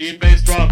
Die Bass Drum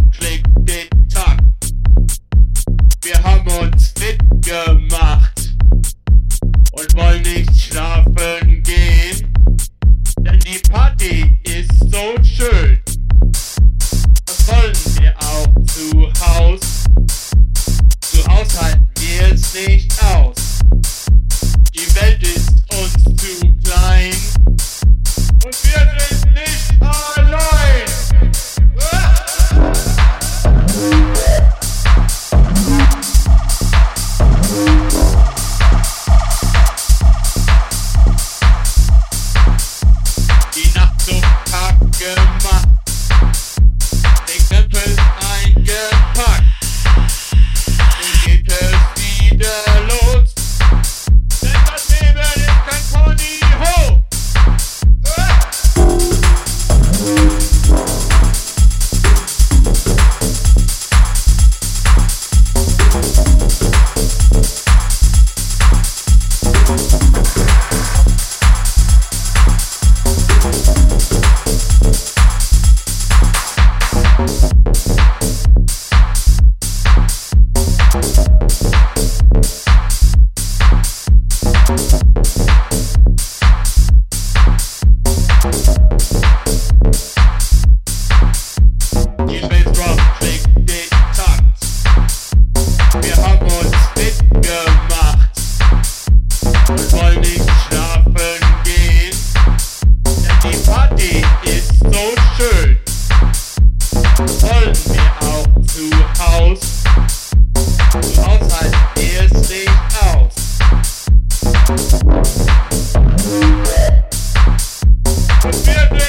Und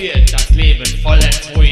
passiert, das Leben voller Trüge.